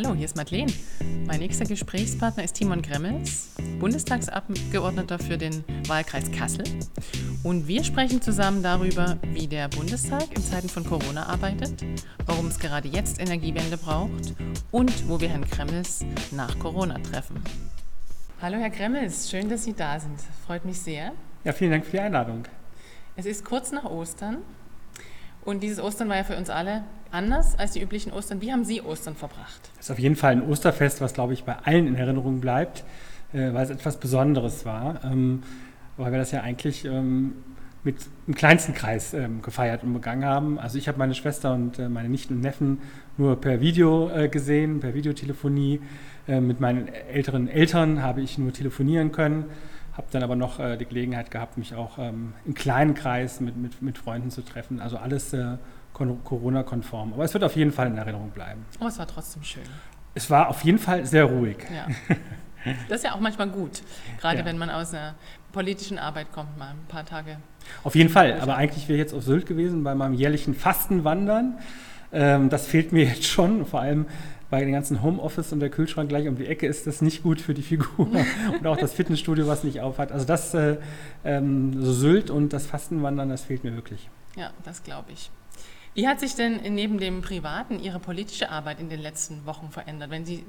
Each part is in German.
Hallo, hier ist Madeleine. Mein nächster Gesprächspartner ist Timon Gremmels, Bundestagsabgeordneter für den Wahlkreis Kassel. Und wir sprechen zusammen darüber, wie der Bundestag in Zeiten von Corona arbeitet, warum es gerade jetzt Energiewende braucht und wo wir Herrn Gremmels nach Corona treffen. Hallo, Herr Gremmels, schön, dass Sie da sind. Freut mich sehr. Ja, vielen Dank für die Einladung. Es ist kurz nach Ostern und dieses Ostern war ja für uns alle anders als die üblichen Ostern. Wie haben Sie Ostern verbracht? Das ist auf jeden Fall ein Osterfest, was, glaube ich, bei allen in Erinnerung bleibt, äh, weil es etwas Besonderes war. Ähm, weil wir das ja eigentlich ähm, mit im kleinsten Kreis ähm, gefeiert und begangen haben. Also ich habe meine Schwester und äh, meine Nichten und Neffen nur per Video äh, gesehen, per Videotelefonie. Äh, mit meinen älteren Eltern habe ich nur telefonieren können habe dann aber noch äh, die Gelegenheit gehabt, mich auch ähm, im kleinen Kreis mit, mit, mit Freunden zu treffen. Also alles äh, Corona-konform. Aber es wird auf jeden Fall in Erinnerung bleiben. Aber oh, es war trotzdem schön. Es war auf jeden Fall sehr ruhig. Ja. Das ist ja auch manchmal gut, gerade ja. wenn man aus einer politischen Arbeit kommt, mal ein paar Tage. Auf jeden Fall, aber eigentlich wäre ich jetzt auf Sylt gewesen bei meinem jährlichen Fastenwandern. Ähm, das fehlt mir jetzt schon, vor allem bei den ganzen Homeoffice und der Kühlschrank gleich um die Ecke ist das nicht gut für die Figur und auch das Fitnessstudio, was nicht aufhat. Also das äh, ähm, so Sylt und das Fastenwandern, das fehlt mir wirklich. Ja, das glaube ich. Wie hat sich denn neben dem Privaten Ihre politische Arbeit in den letzten Wochen verändert? Wenn Sie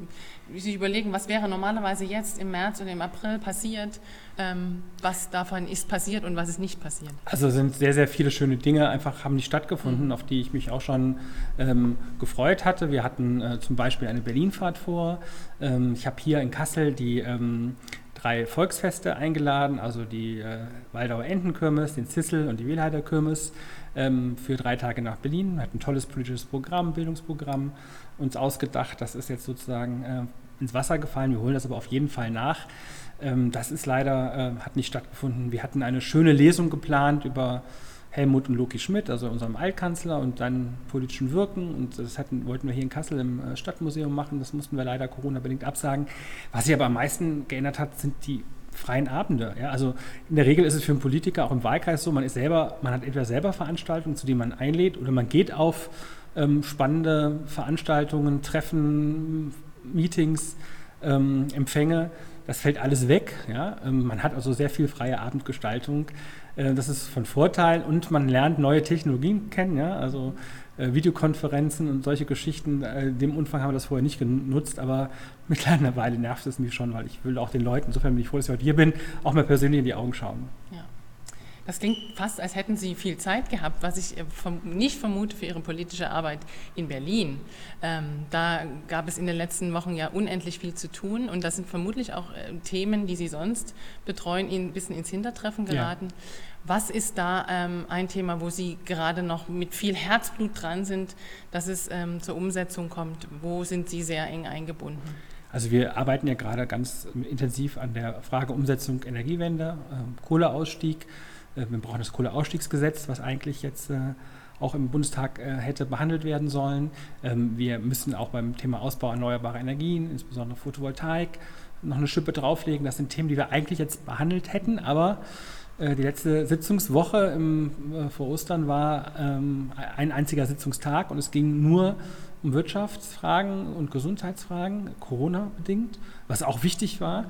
sich überlegen, was wäre normalerweise jetzt im März oder im April passiert, ähm, was davon ist passiert und was ist nicht passiert? Also sind sehr, sehr viele schöne Dinge einfach haben nicht stattgefunden, mhm. auf die ich mich auch schon ähm, gefreut hatte. Wir hatten äh, zum Beispiel eine Berlinfahrt vor. Ähm, ich habe hier in Kassel die ähm, drei Volksfeste eingeladen, also die äh, Waldauer Entenkirmes, den Zissel und die Wehlheider Kirmes ähm, für drei Tage nach Berlin. Wir hatten ein tolles politisches Programm, Bildungsprogramm uns ausgedacht. Das ist jetzt sozusagen äh, ins Wasser gefallen. Wir holen das aber auf jeden Fall nach. Ähm, das ist leider, äh, hat nicht stattgefunden. Wir hatten eine schöne Lesung geplant über Helmut und Loki Schmidt, also unserem Altkanzler und dann politischen Wirken. Und das hatten, wollten wir hier in Kassel im äh, Stadtmuseum machen. Das mussten wir leider Corona-bedingt absagen. Was sich aber am meisten geändert hat, sind die freien Abende. Ja? Also in der Regel ist es für einen Politiker auch im Wahlkreis so, man ist selber, man hat entweder selber Veranstaltungen, zu denen man einlädt, oder man geht auf ähm, spannende Veranstaltungen, Treffen, Meetings, ähm, Empfänge. Das fällt alles weg. Ja? Ähm, man hat also sehr viel freie Abendgestaltung. Äh, das ist von Vorteil und man lernt neue Technologien kennen. Ja? Also äh, Videokonferenzen und solche Geschichten. Äh, in dem Umfang haben wir das vorher nicht genutzt, aber mittlerweile nervt es mich schon, weil ich will auch den Leuten, insofern bin ich froh, dass ich heute hier bin, auch mal persönlich in die Augen schauen. Ja. Das klingt fast, als hätten Sie viel Zeit gehabt, was ich äh, nicht vermute für Ihre politische Arbeit in Berlin. Ähm, da gab es in den letzten Wochen ja unendlich viel zu tun und das sind vermutlich auch äh, Themen, die Sie sonst betreuen, Ihnen ein bisschen ins Hintertreffen geraten. Ja. Was ist da ähm, ein Thema, wo Sie gerade noch mit viel Herzblut dran sind, dass es ähm, zur Umsetzung kommt? Wo sind Sie sehr eng eingebunden? Also wir arbeiten ja gerade ganz intensiv an der Frage Umsetzung Energiewende, Kohleausstieg. Äh, wir brauchen das Kohleausstiegsgesetz, was eigentlich jetzt äh, auch im Bundestag äh, hätte behandelt werden sollen. Ähm, wir müssen auch beim Thema Ausbau erneuerbarer Energien, insbesondere Photovoltaik, noch eine Schippe drauflegen. Das sind Themen, die wir eigentlich jetzt behandelt hätten, aber die letzte Sitzungswoche im, vor Ostern war ähm, ein einziger Sitzungstag und es ging nur um Wirtschaftsfragen und Gesundheitsfragen, Corona bedingt, was auch wichtig war.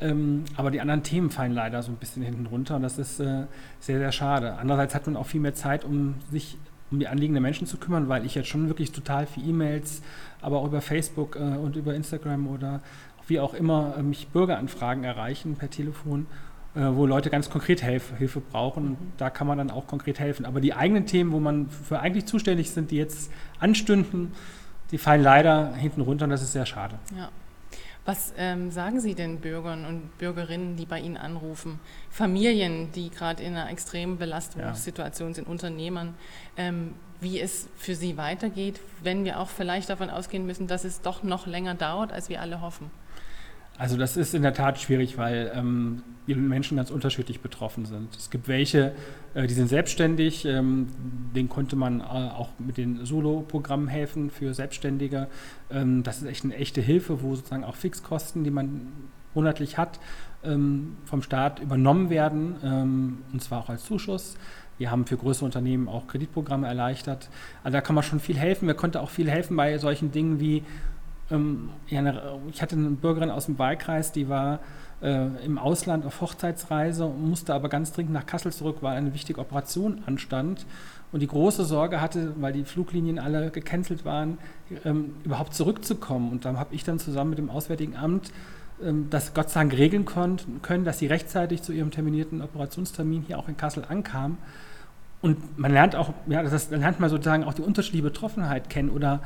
Ähm, aber die anderen Themen fallen leider so ein bisschen hinten runter und das ist äh, sehr, sehr schade. Andererseits hat man auch viel mehr Zeit, um sich um die Anliegen der Menschen zu kümmern, weil ich jetzt schon wirklich total viel E-Mails, aber auch über Facebook äh, und über Instagram oder wie auch immer äh, mich Bürgeranfragen erreichen per Telefon, äh, wo Leute ganz konkret Hilf Hilfe brauchen. Und da kann man dann auch konkret helfen. Aber die eigenen Themen, wo man für eigentlich zuständig sind, die jetzt anstünden, die fallen leider hinten runter und das ist sehr schade. Ja. Was ähm, sagen Sie denn Bürgern und Bürgerinnen, die bei Ihnen anrufen? Familien, die gerade in einer extremen Belastungssituation ja. sind, Unternehmern, ähm, wie es für sie weitergeht, wenn wir auch vielleicht davon ausgehen müssen, dass es doch noch länger dauert, als wir alle hoffen? Also das ist in der Tat schwierig, weil ähm, die Menschen ganz unterschiedlich betroffen sind. Es gibt welche, äh, die sind selbstständig, ähm, denen konnte man äh, auch mit den Solo-Programmen helfen für Selbstständige. Ähm, das ist echt eine echte Hilfe, wo sozusagen auch Fixkosten, die man monatlich hat, ähm, vom Staat übernommen werden, ähm, und zwar auch als Zuschuss. Wir haben für größere Unternehmen auch Kreditprogramme erleichtert. Also da kann man schon viel helfen. Wir konnten auch viel helfen bei solchen Dingen wie ähm, ich hatte eine Bürgerin aus dem Wahlkreis, die war äh, im Ausland auf Hochzeitsreise, musste aber ganz dringend nach Kassel zurück, weil eine wichtige Operation anstand und die große Sorge hatte, weil die Fluglinien alle gecancelt waren, ähm, überhaupt zurückzukommen. Und da habe ich dann zusammen mit dem Auswärtigen Amt ähm, das Gott sei Dank regeln können, dass sie rechtzeitig zu ihrem terminierten Operationstermin hier auch in Kassel ankam. Und man lernt auch, ja, das lernt man sozusagen auch die unterschiedliche Betroffenheit kennen. Oder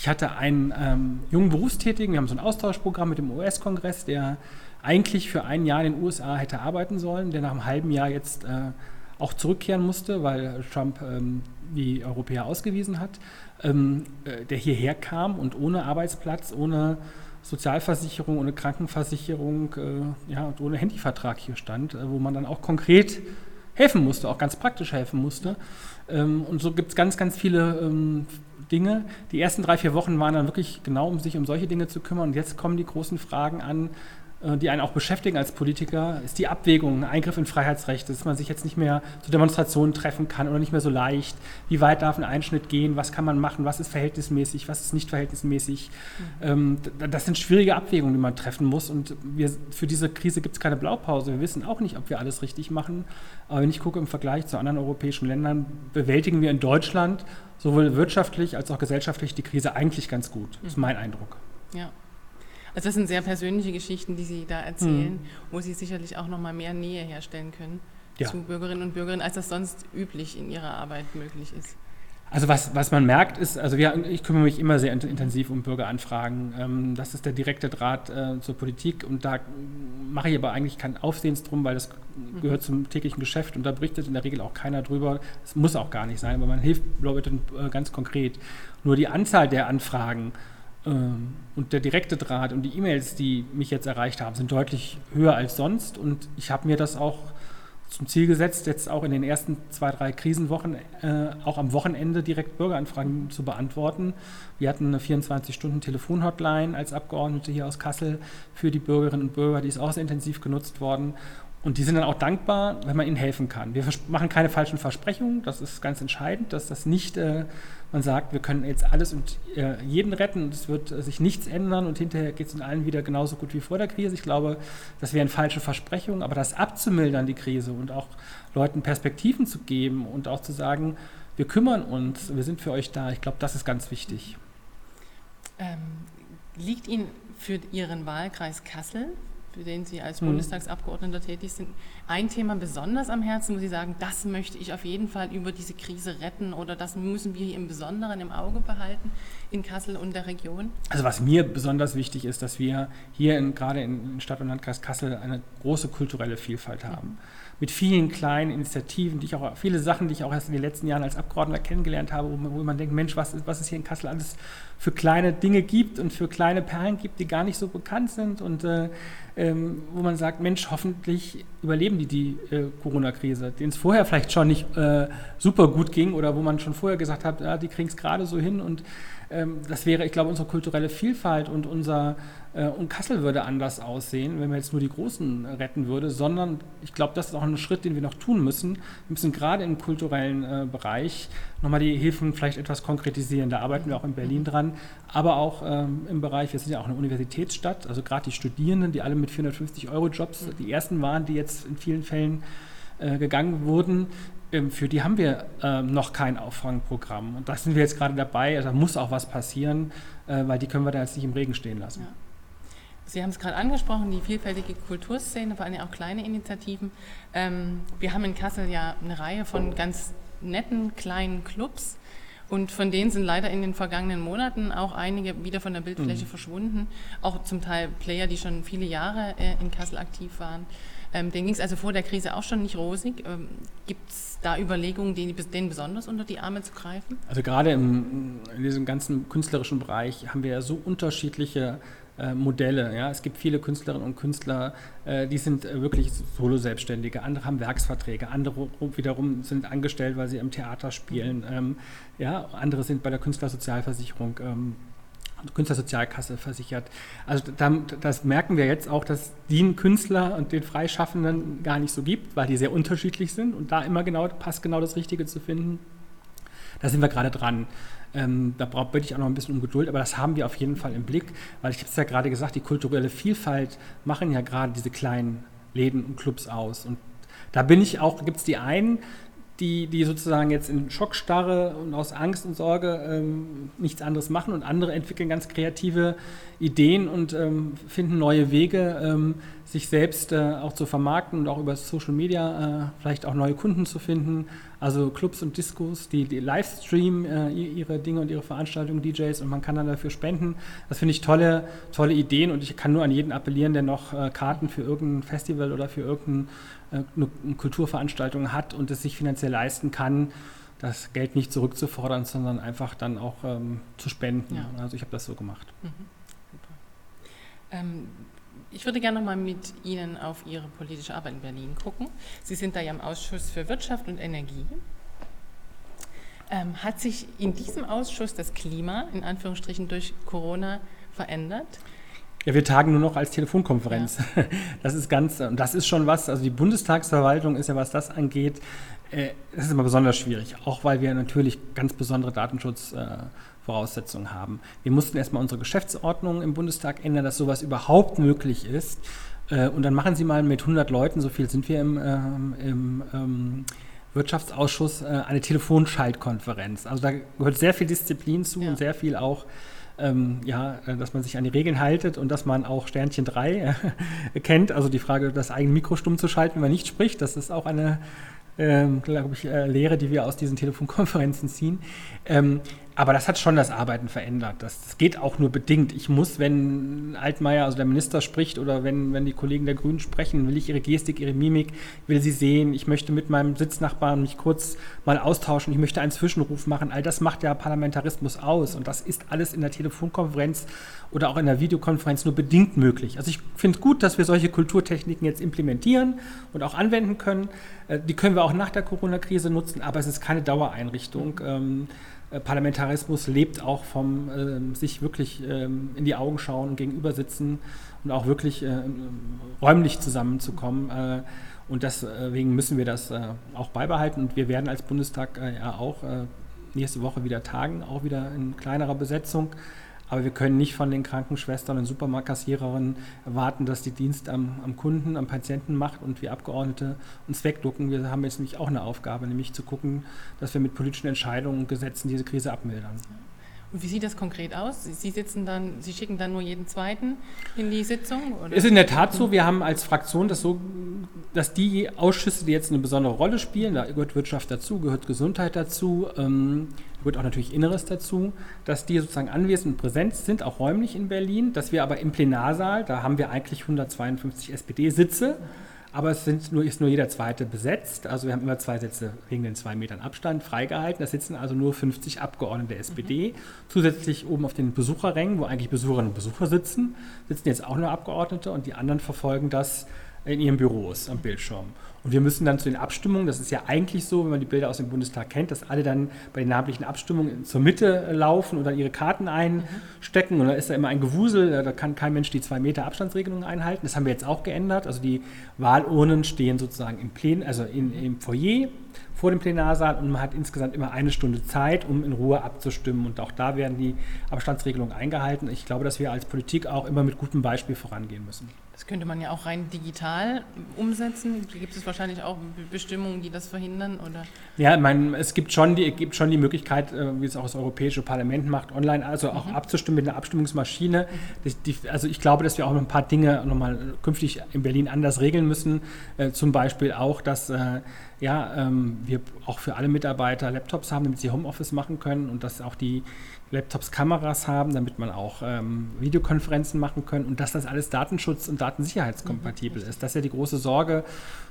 ich hatte einen ähm, jungen Berufstätigen, wir haben so ein Austauschprogramm mit dem US-Kongress, der eigentlich für ein Jahr in den USA hätte arbeiten sollen, der nach einem halben Jahr jetzt äh, auch zurückkehren musste, weil Trump ähm, die Europäer ausgewiesen hat, ähm, äh, der hierher kam und ohne Arbeitsplatz, ohne Sozialversicherung, ohne Krankenversicherung äh, ja, und ohne Handyvertrag hier stand, äh, wo man dann auch konkret helfen musste, auch ganz praktisch helfen musste. Ähm, und so gibt es ganz, ganz viele ähm, Dinge. Die ersten drei, vier Wochen waren dann wirklich genau, um sich um solche Dinge zu kümmern. Und jetzt kommen die großen Fragen an, die einen auch beschäftigen als Politiker, ist die Abwägung, Eingriff in Freiheitsrechte, dass man sich jetzt nicht mehr zu Demonstrationen treffen kann oder nicht mehr so leicht. Wie weit darf ein Einschnitt gehen? Was kann man machen? Was ist verhältnismäßig? Was ist nicht verhältnismäßig? Mhm. Das sind schwierige Abwägungen, die man treffen muss. Und wir, für diese Krise gibt es keine Blaupause. Wir wissen auch nicht, ob wir alles richtig machen. Aber wenn ich gucke im Vergleich zu anderen europäischen Ländern, bewältigen wir in Deutschland sowohl wirtschaftlich als auch gesellschaftlich die Krise eigentlich ganz gut. Das ist mein Eindruck. Ja. Also das sind sehr persönliche Geschichten, die Sie da erzählen, mhm. wo Sie sicherlich auch noch mal mehr Nähe herstellen können ja. zu Bürgerinnen und Bürgern, als das sonst üblich in Ihrer Arbeit möglich ist. Also was, was man merkt ist, also wir, ich kümmere mich immer sehr intensiv um Bürgeranfragen. Ähm, das ist der direkte Draht äh, zur Politik und da mache ich aber eigentlich kein Aufsehens drum, weil das mhm. gehört zum täglichen Geschäft und da berichtet in der Regel auch keiner drüber. Es muss auch gar nicht sein, aber man hilft Leuten äh, ganz konkret. Nur die Anzahl der Anfragen und der direkte Draht und die E-Mails, die mich jetzt erreicht haben, sind deutlich höher als sonst. Und ich habe mir das auch zum Ziel gesetzt, jetzt auch in den ersten zwei, drei Krisenwochen, äh, auch am Wochenende direkt Bürgeranfragen zu beantworten. Wir hatten eine 24-Stunden-Telefon-Hotline als Abgeordnete hier aus Kassel für die Bürgerinnen und Bürger, die ist auch sehr intensiv genutzt worden. Und die sind dann auch dankbar, wenn man ihnen helfen kann. Wir machen keine falschen Versprechungen, das ist ganz entscheidend, dass das nicht, äh, man sagt, wir können jetzt alles und äh, jeden retten und es wird äh, sich nichts ändern und hinterher geht es in allen wieder genauso gut wie vor der Krise. Ich glaube, das wären falsche Versprechungen, aber das abzumildern, die Krise und auch Leuten Perspektiven zu geben und auch zu sagen, wir kümmern uns, wir sind für euch da, ich glaube, das ist ganz wichtig. Ähm, liegt Ihnen für Ihren Wahlkreis Kassel für den Sie als mhm. Bundestagsabgeordneter tätig sind, ein Thema besonders am Herzen, wo Sie sagen, das möchte ich auf jeden Fall über diese Krise retten oder das müssen wir hier im Besonderen im Auge behalten in Kassel und der Region? Also was mir besonders wichtig ist, dass wir hier in, gerade in Stadt und Landkreis Kassel eine große kulturelle Vielfalt haben. Mhm. Mit vielen kleinen Initiativen, die ich auch, viele Sachen, die ich auch erst in den letzten Jahren als Abgeordneter kennengelernt habe, wo man, wo man denkt, Mensch, was was ist hier in Kassel alles für kleine Dinge gibt und für kleine Perlen gibt, die gar nicht so bekannt sind und äh, ähm, wo man sagt, Mensch, hoffentlich überleben die die äh, Corona-Krise, denen es vorher vielleicht schon nicht äh, super gut ging oder wo man schon vorher gesagt hat, ja, die kriegen es gerade so hin und das wäre, ich glaube, unsere kulturelle Vielfalt und unser äh, und Kassel würde anders aussehen, wenn man jetzt nur die Großen retten würde, sondern ich glaube, das ist auch ein Schritt, den wir noch tun müssen. Wir müssen gerade im kulturellen äh, Bereich nochmal die Hilfen vielleicht etwas konkretisieren. Da arbeiten wir auch in Berlin dran, aber auch ähm, im Bereich, wir sind ja auch eine Universitätsstadt, also gerade die Studierenden, die alle mit 450 Euro Jobs die ersten waren, die jetzt in vielen Fällen äh, gegangen wurden, ähm, für die haben wir ähm, noch kein Auffangprogramm. Und da sind wir jetzt gerade dabei. Also da muss auch was passieren, äh, weil die können wir da jetzt nicht im Regen stehen lassen. Ja. Sie haben es gerade angesprochen, die vielfältige Kulturszene, vor allem auch kleine Initiativen. Ähm, wir haben in Kassel ja eine Reihe von ganz netten kleinen Clubs. Und von denen sind leider in den vergangenen Monaten auch einige wieder von der Bildfläche mhm. verschwunden. Auch zum Teil Player, die schon viele Jahre äh, in Kassel aktiv waren. Ähm, denen ging es also vor der Krise auch schon nicht rosig. Ähm, Gibt es da Überlegungen, denen, denen, besonders unter die Arme zu greifen? Also gerade im, in diesem ganzen künstlerischen Bereich haben wir ja so unterschiedliche äh, Modelle. Ja? Es gibt viele Künstlerinnen und Künstler, äh, die sind äh, wirklich Solo-Selbstständige, andere haben Werksverträge, andere wiederum sind angestellt, weil sie im Theater spielen. Ähm, ja? Andere sind bei der Künstlersozialversicherung ähm, Künstlersozialkasse versichert. Also da, das merken wir jetzt auch, dass den Künstler und den Freischaffenden gar nicht so gibt, weil die sehr unterschiedlich sind und da immer genau passt genau das Richtige zu finden. Da sind wir gerade dran. Ähm, da bitte ich auch noch ein bisschen um Geduld, aber das haben wir auf jeden Fall im Blick, weil ich habe es ja gerade gesagt, die kulturelle Vielfalt machen ja gerade diese kleinen Läden und Clubs aus. Und da bin ich auch, gibt es die einen, die, die sozusagen jetzt in Schockstarre und aus Angst und Sorge ähm, nichts anderes machen und andere entwickeln ganz kreative Ideen und ähm, finden neue Wege, ähm, sich selbst äh, auch zu vermarkten und auch über Social Media äh, vielleicht auch neue Kunden zu finden. Also Clubs und Discos, die, die Livestream äh, ihre Dinge und ihre Veranstaltungen, DJs und man kann dann dafür spenden. Das finde ich tolle, tolle Ideen und ich kann nur an jeden appellieren, der noch äh, Karten für irgendein Festival oder für irgendein äh, Kulturveranstaltung hat und es sich finanziell leisten kann, das Geld nicht zurückzufordern, sondern einfach dann auch ähm, zu spenden. Ja. Also ich habe das so gemacht. Mhm. Ähm, ich würde gerne noch mal mit Ihnen auf Ihre politische Arbeit in Berlin gucken. Sie sind da ja im Ausschuss für Wirtschaft und Energie. Ähm, hat sich in diesem Ausschuss das Klima in Anführungsstrichen durch Corona verändert? Ja, wir tagen nur noch als Telefonkonferenz. Ja. Das ist ganz, das ist schon was, also die Bundestagsverwaltung ist ja, was das angeht, äh, das ist immer besonders schwierig, auch weil wir natürlich ganz besondere Datenschutzvoraussetzungen haben. Wir mussten erstmal unsere Geschäftsordnung im Bundestag ändern, dass sowas überhaupt möglich ist. Äh, und dann machen Sie mal mit 100 Leuten, so viel sind wir im, ähm, im ähm, Wirtschaftsausschuss, äh, eine Telefonschaltkonferenz. Also da gehört sehr viel Disziplin zu ja. und sehr viel auch ähm, ja, dass man sich an die Regeln haltet und dass man auch Sternchen 3 äh, kennt. Also die Frage, das eigene Mikro stumm zu schalten, wenn man nicht spricht, das ist auch eine ähm, glaube ich, äh, Lehre, die wir aus diesen Telefonkonferenzen ziehen. Ähm, aber das hat schon das Arbeiten verändert. Das, das, geht auch nur bedingt. Ich muss, wenn Altmaier, also der Minister spricht oder wenn, wenn die Kollegen der Grünen sprechen, will ich ihre Gestik, ihre Mimik, will sie sehen. Ich möchte mit meinem Sitznachbarn mich kurz mal austauschen. Ich möchte einen Zwischenruf machen. All das macht ja Parlamentarismus aus. Und das ist alles in der Telefonkonferenz oder auch in der Videokonferenz nur bedingt möglich. Also ich finde es gut, dass wir solche Kulturtechniken jetzt implementieren und auch anwenden können. Äh, die können wir auch nach der Corona-Krise nutzen, aber es ist keine Dauereinrichtung. Ähm, äh, Parlamentarismus lebt auch vom äh, sich wirklich ähm, in die Augen schauen und gegenüber sitzen und auch wirklich äh, räumlich zusammenzukommen. Äh, und deswegen müssen wir das äh, auch beibehalten. Und wir werden als Bundestag äh, ja auch nächste Woche wieder tagen, auch wieder in kleinerer Besetzung. Aber wir können nicht von den Krankenschwestern und Supermarktkassiererinnen erwarten, dass die Dienst am, am, Kunden, am Patienten macht und wir Abgeordnete uns wegducken. Wir haben jetzt nämlich auch eine Aufgabe, nämlich zu gucken, dass wir mit politischen Entscheidungen und Gesetzen diese Krise abmildern. Wie sieht das konkret aus? Sie sitzen dann, Sie schicken dann nur jeden zweiten in die Sitzung? Oder? Ist in der Tat so. Wir haben als Fraktion das so, dass die Ausschüsse, die jetzt eine besondere Rolle spielen, da gehört Wirtschaft dazu, gehört Gesundheit dazu, ähm, gehört auch natürlich Inneres dazu, dass die sozusagen anwesend und präsent sind, auch räumlich in Berlin, dass wir aber im Plenarsaal, da haben wir eigentlich 152 SPD-Sitze, aber es sind nur, ist nur jeder zweite besetzt. Also wir haben immer zwei Sitze wegen den zwei Metern Abstand freigehalten. Da sitzen also nur 50 Abgeordnete der SPD. Mhm. Zusätzlich oben auf den Besucherrängen, wo eigentlich Besucherinnen und Besucher sitzen, sitzen jetzt auch nur Abgeordnete und die anderen verfolgen das in ihren Büros am Bildschirm. Und wir müssen dann zu den Abstimmungen, das ist ja eigentlich so, wenn man die Bilder aus dem Bundestag kennt, dass alle dann bei den namentlichen Abstimmungen zur Mitte laufen und dann ihre Karten einstecken. Und da ist da immer ein Gewusel, da kann kein Mensch die zwei Meter Abstandsregelung einhalten. Das haben wir jetzt auch geändert. Also die Wahlurnen stehen sozusagen im Plen, also in, im Foyer vor dem Plenarsaal und man hat insgesamt immer eine Stunde Zeit, um in Ruhe abzustimmen. Und auch da werden die Abstandsregelungen eingehalten. Ich glaube, dass wir als Politik auch immer mit gutem Beispiel vorangehen müssen. Das könnte man ja auch rein digital umsetzen. Gibt es wahrscheinlich auch Bestimmungen, die das verhindern? Oder? Ja, ich meine, es gibt schon die, gibt schon die Möglichkeit, äh, wie es auch das Europäische Parlament macht, online, also auch mhm. abzustimmen mit einer Abstimmungsmaschine. Mhm. Die, die, also ich glaube, dass wir auch noch ein paar Dinge nochmal künftig in Berlin anders regeln müssen. Äh, zum Beispiel auch, dass äh, ja, ähm, wir auch für alle Mitarbeiter Laptops haben, damit sie Homeoffice machen können und dass auch die Laptops Kameras haben, damit man auch ähm, Videokonferenzen machen kann und dass das alles Datenschutz- und Datensicherheitskompatibel mhm. ist. Das ist ja die große Sorge.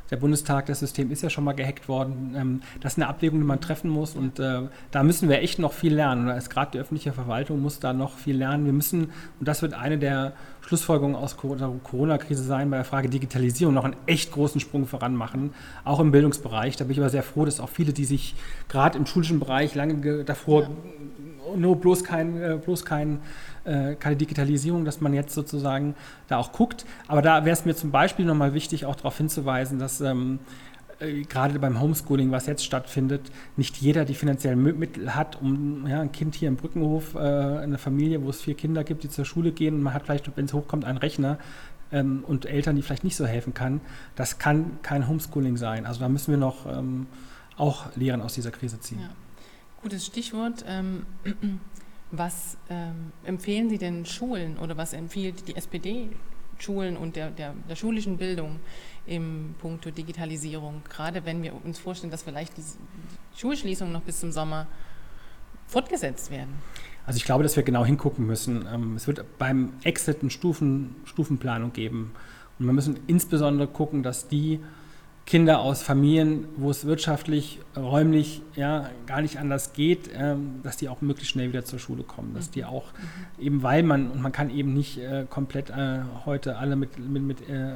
Der Bundestag, das System ist ja schon mal gehackt worden. Ähm, das ist eine Abwägung, die man treffen muss und äh, da müssen wir echt noch viel lernen. Und gerade die öffentliche Verwaltung muss da noch viel lernen. Wir müssen, und das wird eine der Schlussfolgerungen aus der Corona-Krise sein, bei der Frage Digitalisierung noch einen echt großen Sprung voran machen, auch im Bildungsbereich. Da bin ich aber sehr froh, dass auch viele, die sich gerade im schulischen Bereich lange davor ja nur bloß, kein, äh, bloß kein, äh, keine Digitalisierung, dass man jetzt sozusagen da auch guckt. Aber da wäre es mir zum Beispiel nochmal wichtig, auch darauf hinzuweisen, dass ähm, äh, gerade beim Homeschooling, was jetzt stattfindet, nicht jeder die finanziellen Mittel hat, um ja, ein Kind hier im Brückenhof, äh, eine Familie, wo es vier Kinder gibt, die zur Schule gehen und man hat vielleicht, wenn es hochkommt, einen Rechner ähm, und Eltern, die vielleicht nicht so helfen kann. Das kann kein Homeschooling sein. Also da müssen wir noch ähm, auch Lehren aus dieser Krise ziehen. Ja. Gutes Stichwort. Ähm, was ähm, empfehlen Sie denn Schulen oder was empfiehlt die SPD Schulen und der, der, der schulischen Bildung im Punkto Digitalisierung, gerade wenn wir uns vorstellen, dass vielleicht die Schulschließungen noch bis zum Sommer fortgesetzt werden? Also ich glaube, dass wir genau hingucken müssen. Ähm, es wird beim Exit eine Stufen, Stufenplanung geben. Und wir müssen insbesondere gucken, dass die Kinder aus Familien, wo es wirtschaftlich, räumlich ja, gar nicht anders geht, ähm, dass die auch möglichst schnell wieder zur Schule kommen. Dass die auch, mhm. eben weil man, und man kann eben nicht äh, komplett äh, heute alle mit, mit, mit äh,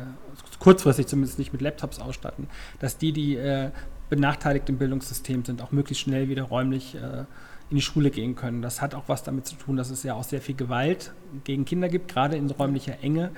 kurzfristig zumindest nicht mit Laptops ausstatten, dass die, die äh, benachteiligt im Bildungssystem sind, auch möglichst schnell wieder räumlich äh, in die Schule gehen können. Das hat auch was damit zu tun, dass es ja auch sehr viel Gewalt gegen Kinder gibt, gerade in räumlicher Enge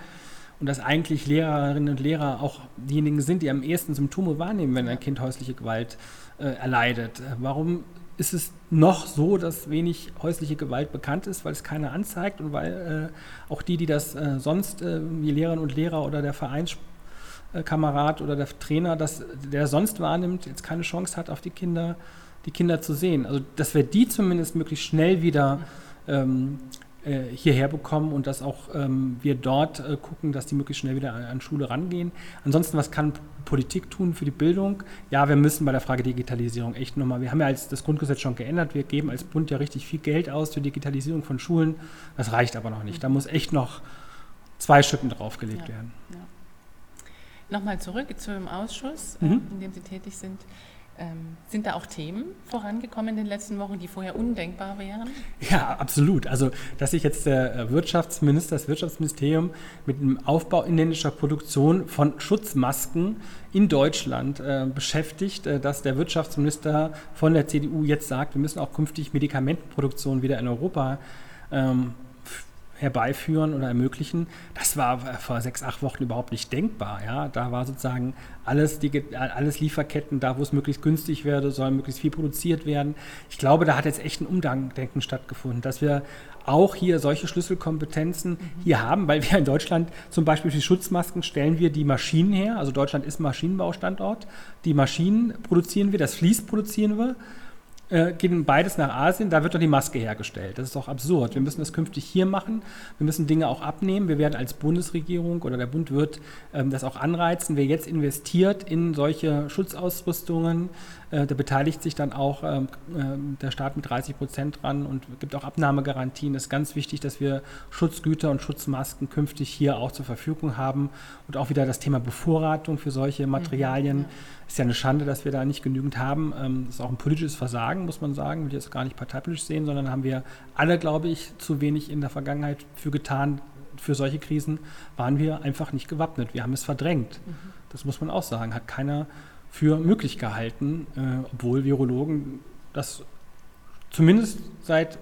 und dass eigentlich Lehrerinnen und Lehrer auch diejenigen sind, die am ehesten Symptome wahrnehmen, wenn ein Kind häusliche Gewalt äh, erleidet. Warum ist es noch so, dass wenig häusliche Gewalt bekannt ist, weil es keiner anzeigt und weil äh, auch die, die das äh, sonst, äh, die Lehrerinnen und Lehrer oder der Vereinskamerad oder der Trainer, das, der sonst wahrnimmt, jetzt keine Chance hat, auf die Kinder, die Kinder zu sehen. Also dass wir die zumindest möglichst schnell wieder ähm, äh, hierher bekommen und dass auch ähm, wir dort äh, gucken, dass die möglichst schnell wieder an, an, Schule rangehen. Ansonsten, was kann Politik tun für die Bildung? Ja, wir müssen bei der Frage Digitalisierung echt nochmal, wir haben ja als das Grundgesetz schon geändert, wir geben als Bund ja richtig viel Geld aus für Digitalisierung von Schulen. Das reicht aber noch nicht. Da muss echt noch zwei Schippen draufgelegt ja, werden. Ja. Nochmal zurück zum Ausschuss, mhm. in dem Sie tätig sind. Ähm, sind da auch Themen vorangekommen in den letzten Wochen, die vorher undenkbar wären? Ja, absolut. Also, dass sich jetzt der äh, Wirtschaftsminister, das Wirtschaftsministerium mit dem Aufbau inländischer Produktion von Schutzmasken in Deutschland äh, beschäftigt, äh, dass der Wirtschaftsminister von der CDU jetzt sagt, wir müssen auch künftig Medikamentenproduktion wieder in Europa ähm, herbeiführen oder ermöglichen. Das war vor sechs, acht Wochen überhaupt nicht denkbar. Ja? Da war sozusagen alles, die, alles Lieferketten, da wo es möglichst günstig werde, soll möglichst viel produziert werden. Ich glaube, da hat jetzt echt ein Umdenken stattgefunden, dass wir auch hier solche Schlüsselkompetenzen mhm. hier haben, weil wir in Deutschland zum Beispiel für Schutzmasken stellen wir die Maschinen her. Also Deutschland ist Maschinenbaustandort. Die Maschinen produzieren wir, das Fließ produzieren wir äh, gehen beides nach Asien, da wird doch die Maske hergestellt. Das ist doch absurd. Wir müssen das künftig hier machen. Wir müssen Dinge auch abnehmen. Wir werden als Bundesregierung oder der Bund wird ähm, das auch anreizen. Wer jetzt investiert in solche Schutzausrüstungen, äh, da beteiligt sich dann auch ähm, äh, der Staat mit 30 Prozent dran und gibt auch Abnahmegarantien. Es ist ganz wichtig, dass wir Schutzgüter und Schutzmasken künftig hier auch zur Verfügung haben und auch wieder das Thema Bevorratung für solche Materialien. Mhm, ja. Ist ja eine Schande, dass wir da nicht genügend haben. Ähm, das ist auch ein politisches Versagen, muss man sagen. Ich will jetzt gar nicht parteipolitisch sehen, sondern haben wir alle, glaube ich, zu wenig in der Vergangenheit für getan. Für solche Krisen waren wir einfach nicht gewappnet. Wir haben es verdrängt. Mhm. Das muss man auch sagen. Hat keiner für möglich gehalten, äh, obwohl Virologen das zumindest seit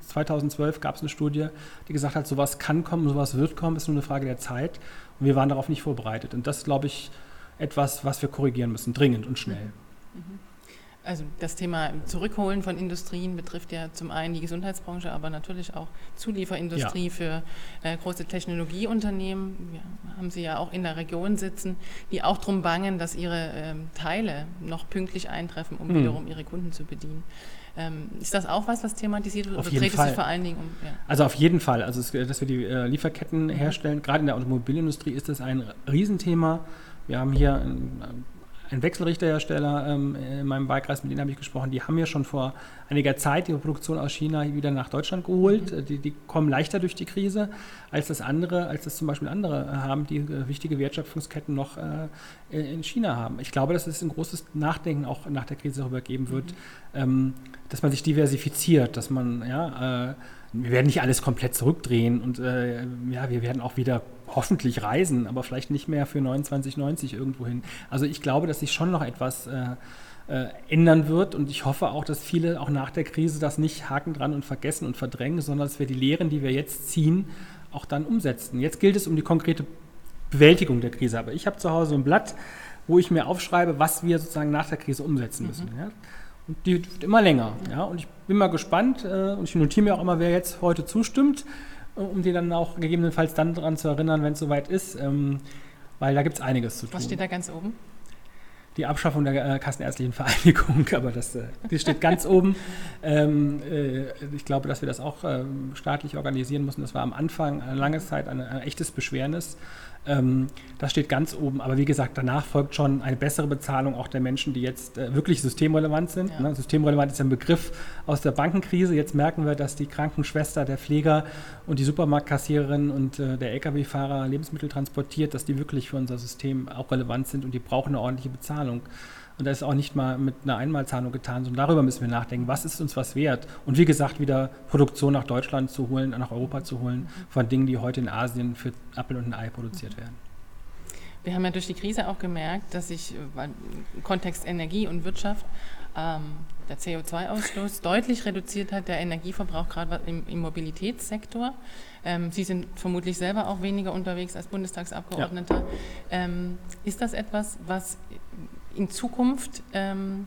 2012 gab es eine Studie, die gesagt hat, sowas kann kommen, sowas wird kommen, ist nur eine Frage der Zeit. Und wir waren darauf nicht vorbereitet. Und das glaube ich, etwas, was wir korrigieren müssen, dringend und schnell. Mhm. Also das Thema Zurückholen von Industrien betrifft ja zum einen die Gesundheitsbranche, aber natürlich auch Zulieferindustrie ja. für äh, große Technologieunternehmen. Wir haben sie ja auch in der Region sitzen, die auch darum bangen, dass ihre ähm, Teile noch pünktlich eintreffen, um mhm. wiederum ihre Kunden zu bedienen. Ähm, ist das auch was, was thematisiert wird? Auf oder dreht Fall. es sich vor allen Dingen um? Ja. Also auf jeden Fall. Also dass wir die äh, Lieferketten herstellen, gerade in der Automobilindustrie ist das ein Riesenthema. Wir haben hier ein, ein Wechselrichterhersteller ähm, in meinem Wahlkreis, mit denen habe ich gesprochen, die haben ja schon vor einiger Zeit ihre Produktion aus China wieder nach Deutschland geholt. Mhm. Die, die, kommen leichter durch die Krise als das andere, als das zum Beispiel andere haben, die äh, wichtige Wertschöpfungsketten noch äh, in China haben. Ich glaube, dass es ein großes Nachdenken auch nach der Krise darüber geben wird, mhm. ähm, dass man sich diversifiziert, dass man ja äh, wir werden nicht alles komplett zurückdrehen und äh, ja, wir werden auch wieder hoffentlich reisen, aber vielleicht nicht mehr für 29,90 irgendwo hin. Also ich glaube, dass sich schon noch etwas äh, äh, ändern wird und ich hoffe auch, dass viele auch nach der Krise das nicht haken dran und vergessen und verdrängen, sondern dass wir die Lehren, die wir jetzt ziehen, auch dann umsetzen. Jetzt gilt es um die konkrete Bewältigung der Krise. Aber ich habe zu Hause ein Blatt, wo ich mir aufschreibe, was wir sozusagen nach der Krise umsetzen müssen. Mhm. Ja? Und die wird immer länger. Ja? Und ich bin mal gespannt äh, und ich notiere mir auch immer, wer jetzt heute zustimmt, äh, um die dann auch gegebenenfalls dann daran zu erinnern, wenn es soweit ist, ähm, weil da gibt es einiges zu tun. Was steht da ganz oben? die Abschaffung der äh, Kassenärztlichen Vereinigung, aber das äh, die steht ganz oben. Ähm, äh, ich glaube, dass wir das auch ähm, staatlich organisieren müssen. Das war am Anfang eine lange Zeit ein, ein echtes Beschwernis. Ähm, das steht ganz oben. Aber wie gesagt, danach folgt schon eine bessere Bezahlung auch der Menschen, die jetzt äh, wirklich systemrelevant sind. Ja. Ne? Systemrelevant ist ein Begriff aus der Bankenkrise. Jetzt merken wir, dass die Krankenschwester, der Pfleger und die Supermarktkassiererin und äh, der Lkw-Fahrer Lebensmittel transportiert, dass die wirklich für unser System auch relevant sind und die brauchen eine ordentliche Bezahlung. Und das ist auch nicht mal mit einer Einmalzahlung getan, sondern darüber müssen wir nachdenken, was ist uns was wert? Und wie gesagt, wieder Produktion nach Deutschland zu holen, nach Europa zu holen, von Dingen, die heute in Asien für Apfel und ein Ei produziert werden. Wir haben ja durch die Krise auch gemerkt, dass sich im Kontext Energie und Wirtschaft ähm, der CO2-Ausstoß deutlich reduziert hat, der Energieverbrauch gerade im, im Mobilitätssektor. Ähm, Sie sind vermutlich selber auch weniger unterwegs als Bundestagsabgeordneter. Ja. Ähm, ist das etwas, was in Zukunft ähm,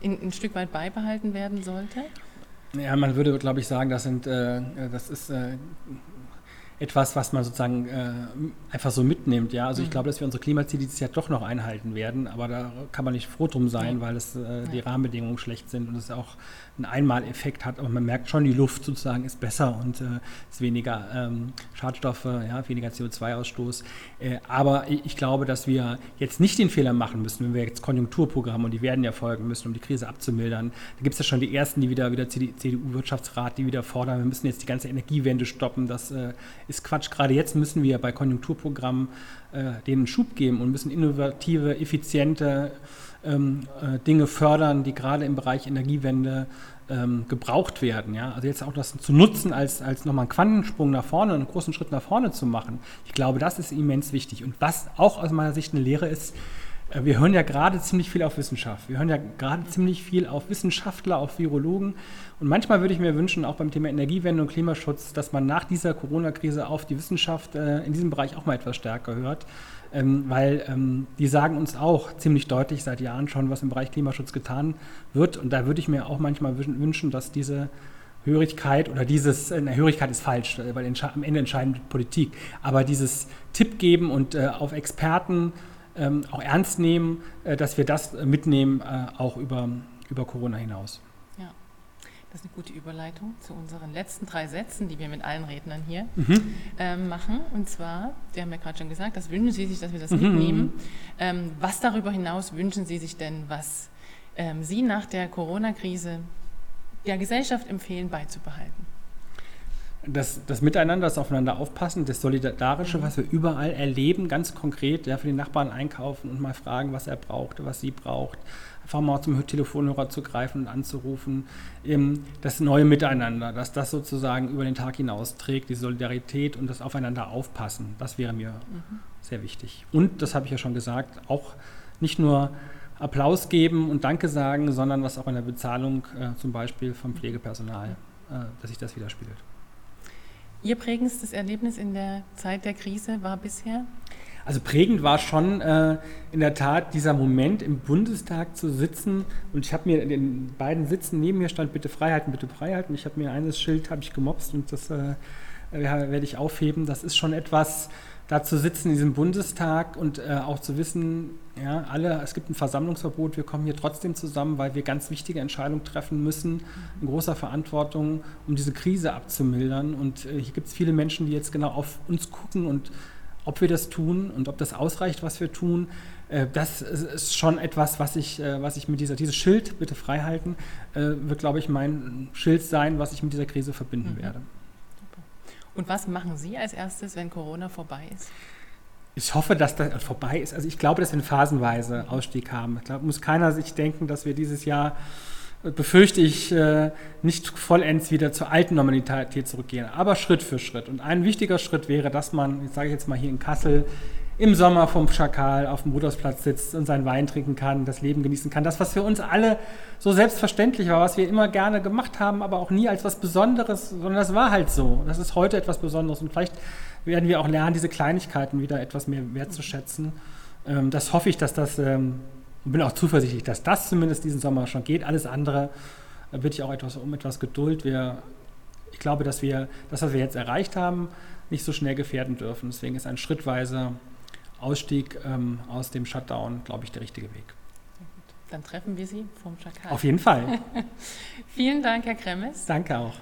in, ein Stück weit beibehalten werden sollte? Ja, man würde, glaube ich, sagen, das, sind, äh, das ist äh, etwas, was man sozusagen äh, einfach so mitnimmt. Ja? Also mhm. ich glaube, dass wir unsere Klimaziele dieses Jahr doch noch einhalten werden, aber da kann man nicht froh drum sein, mhm. weil es, äh, die Rahmenbedingungen schlecht sind und es auch einen Einmaleffekt hat. Aber man merkt schon, die Luft sozusagen ist besser und äh, ist weniger ähm, Schadstoffe, ja, weniger CO2-Ausstoß. Äh, aber ich, glaube, dass wir jetzt nicht den Fehler machen müssen, wenn wir jetzt Konjunkturprogramme, und die werden ja folgen müssen, um die Krise abzumildern. Da gibt es ja schon die ersten, die wieder, wieder CDU-Wirtschaftsrat, die wieder fordern, wir müssen jetzt die ganze Energiewende stoppen. Das äh, ist Quatsch. Gerade jetzt müssen wir bei Konjunkturprogrammen äh, denen Schub geben und müssen innovative, effiziente ähm, äh, Dinge fördern, die gerade im Bereich Energiewende ähm, gebraucht werden. Ja? Also jetzt auch das zu nutzen, als, als nochmal einen Quantensprung nach vorne, einen großen Schritt nach vorne zu machen. Ich glaube, das ist immens wichtig. Und was auch aus meiner Sicht eine Lehre ist, wir hören ja gerade ziemlich viel auf Wissenschaft. Wir hören ja gerade ziemlich viel auf Wissenschaftler, auf Virologen. Und manchmal würde ich mir wünschen, auch beim Thema Energiewende und Klimaschutz, dass man nach dieser Corona-Krise auf die Wissenschaft äh, in diesem Bereich auch mal etwas stärker hört. Ähm, weil ähm, die sagen uns auch ziemlich deutlich seit Jahren schon, was im Bereich Klimaschutz getan wird. Und da würde ich mir auch manchmal wünschen, dass diese Hörigkeit oder dieses, eine Hörigkeit ist falsch, äh, weil am Ende entscheidet Politik, aber dieses Tipp geben und äh, auf Experten ähm, auch ernst nehmen, äh, dass wir das mitnehmen, äh, auch über, über Corona hinaus. Ja, das ist eine gute Überleitung zu unseren letzten drei Sätzen, die wir mit allen Rednern hier mhm. ähm, machen. Und zwar, Sie haben ja gerade schon gesagt, das wünschen Sie sich, dass wir das mhm. mitnehmen. Ähm, was darüber hinaus wünschen Sie sich denn, was ähm, Sie nach der Corona-Krise der Gesellschaft empfehlen beizubehalten? Das, das Miteinander, das Aufeinander aufpassen, das Solidarische, was wir überall erleben, ganz konkret, ja, für den Nachbarn einkaufen und mal fragen, was er braucht, was sie braucht, einfach mal zum Telefonhörer zu greifen und anzurufen, ähm, das neue Miteinander, dass das sozusagen über den Tag hinaus trägt, die Solidarität und das Aufeinander aufpassen, das wäre mir mhm. sehr wichtig. Und, das habe ich ja schon gesagt, auch nicht nur Applaus geben und Danke sagen, sondern was auch in der Bezahlung äh, zum Beispiel vom Pflegepersonal, äh, dass sich das widerspiegelt. Ihr prägendstes Erlebnis in der Zeit der Krise war bisher? Also prägend war schon äh, in der Tat dieser Moment im Bundestag zu sitzen und ich habe mir in den beiden Sitzen neben mir stand bitte Freihalten, bitte Freihalten. Ich habe mir eines Schild habe ich gemobst und das äh, werde ich aufheben. Das ist schon etwas, da zu sitzen in diesem Bundestag und äh, auch zu wissen, ja, alle, es gibt ein Versammlungsverbot, wir kommen hier trotzdem zusammen, weil wir ganz wichtige Entscheidungen treffen müssen, in großer Verantwortung, um diese Krise abzumildern. Und äh, hier gibt es viele Menschen, die jetzt genau auf uns gucken und ob wir das tun und ob das ausreicht, was wir tun. Äh, das ist schon etwas, was ich, äh, was ich mit dieser, dieses Schild, bitte freihalten, äh, wird, glaube ich, mein Schild sein, was ich mit dieser Krise verbinden mhm. werde. Und was machen Sie als erstes, wenn Corona vorbei ist? Ich hoffe, dass das vorbei ist. Also ich glaube, dass wir einen phasenweise Ausstieg haben. Ich glaube, muss keiner sich denken, dass wir dieses Jahr, äh, befürchte ich, äh, nicht vollends wieder zur alten Normalität zurückgehen, aber Schritt für Schritt. Und ein wichtiger Schritt wäre, dass man, ich sage jetzt mal hier in Kassel, im Sommer vom Schakal auf dem Rudolfsplatz sitzt und seinen Wein trinken kann, das Leben genießen kann. Das, was für uns alle so selbstverständlich war, was wir immer gerne gemacht haben, aber auch nie als was Besonderes, sondern das war halt so. Das ist heute etwas Besonderes und vielleicht werden wir auch lernen, diese Kleinigkeiten wieder etwas mehr wertzuschätzen. ähm, das hoffe ich, dass das, ähm, und bin auch zuversichtlich, dass das zumindest diesen Sommer schon geht. Alles andere äh, bitte ich auch etwas um etwas Geduld. Wir, ich glaube, dass wir das, was wir jetzt erreicht haben, nicht so schnell gefährden dürfen. Deswegen ist ein schrittweiser Ausstieg ähm, aus dem Shutdown, glaube ich, der richtige Weg. Dann treffen wir Sie vom Schakal. Auf jeden Fall. Vielen Dank, Herr Kremes. Danke auch.